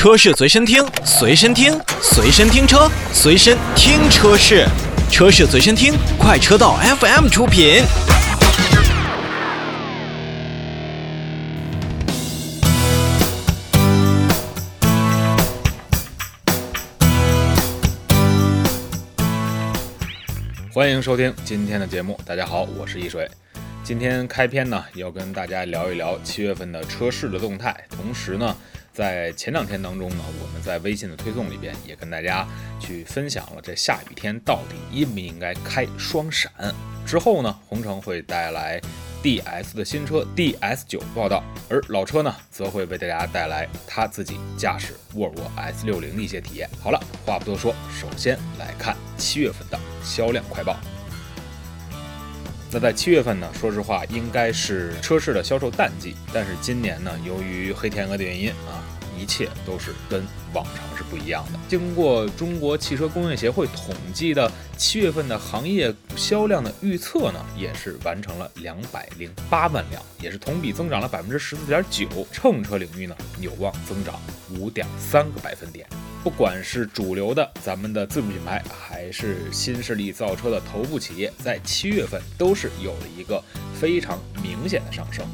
车市随身听，随身听，随身听车，随身听车市，车市随身听，快车道 FM 出品。欢迎收听今天的节目，大家好，我是易水。今天开篇呢，要跟大家聊一聊七月份的车市的动态，同时呢。在前两天当中呢，我们在微信的推送里边也跟大家去分享了这下雨天到底应不应该开双闪。之后呢，红城会带来 DS 的新车 DS 九报道，而老车呢则会为大家带来他自己驾驶沃尔沃 S 六零的一些体验。好了，话不多说，首先来看七月份的销量快报。那在七月份呢，说实话应该是车市的销售淡季，但是今年呢，由于黑天鹅的原因啊，一切都是跟往常是不一样的。经过中国汽车工业协会统计的七月份的行业销量的预测呢，也是完成了两百零八万辆，也是同比增长了百分之十四点九。乘车领域呢，有望增长五点三个百分点。不管是主流的咱们的自主品牌，还是新势力造车的头部企业，在七月份都是有了一个非常明显的上升。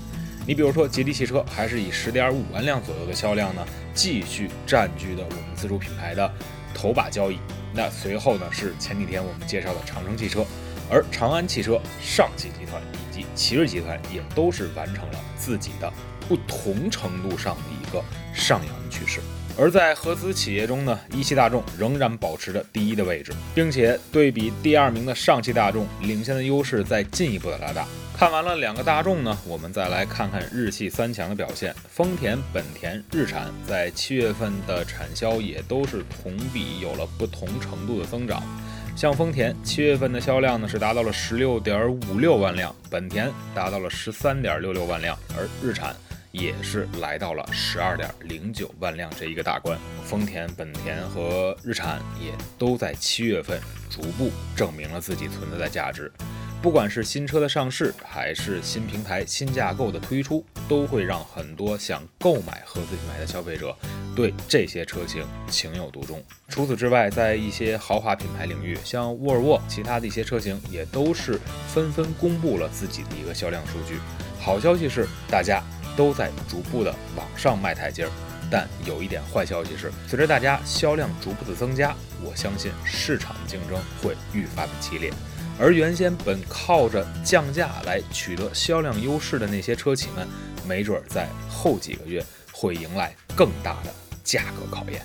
你比如说，吉利汽车还是以十点五万辆左右的销量呢，继续占据的我们自主品牌的头把交椅。那随后呢，是前几天我们介绍的长城汽车，而长安汽车、上汽集团以及奇瑞集团也都是完成了自己的不同程度上的一个上扬趋势。而在合资企业中呢，一汽大众仍然保持着第一的位置，并且对比第二名的上汽大众，领先的优势在进一步的拉大。看完了两个大众呢，我们再来看看日系三强的表现。丰田、本田、日产在七月份的产销也都是同比有了不同程度的增长。像丰田七月份的销量呢是达到了十六点五六万辆，本田达到了十三点六六万辆，而日产。也是来到了十二点零九万辆这一个大关，丰田、本田和日产也都在七月份逐步证明了自己存在的价值。不管是新车的上市，还是新平台、新架构的推出，都会让很多想购买合资品牌的消费者对这些车型情有独钟。除此之外，在一些豪华品牌领域，像沃尔沃，其他的一些车型也都是纷纷公布了自己的一个销量数据。好消息是，大家。都在逐步的往上迈台阶儿，但有一点坏消息是，随着大家销量逐步的增加，我相信市场竞争会愈发的激烈，而原先本靠着降价来取得销量优势的那些车企们，没准在后几个月会迎来更大的价格考验。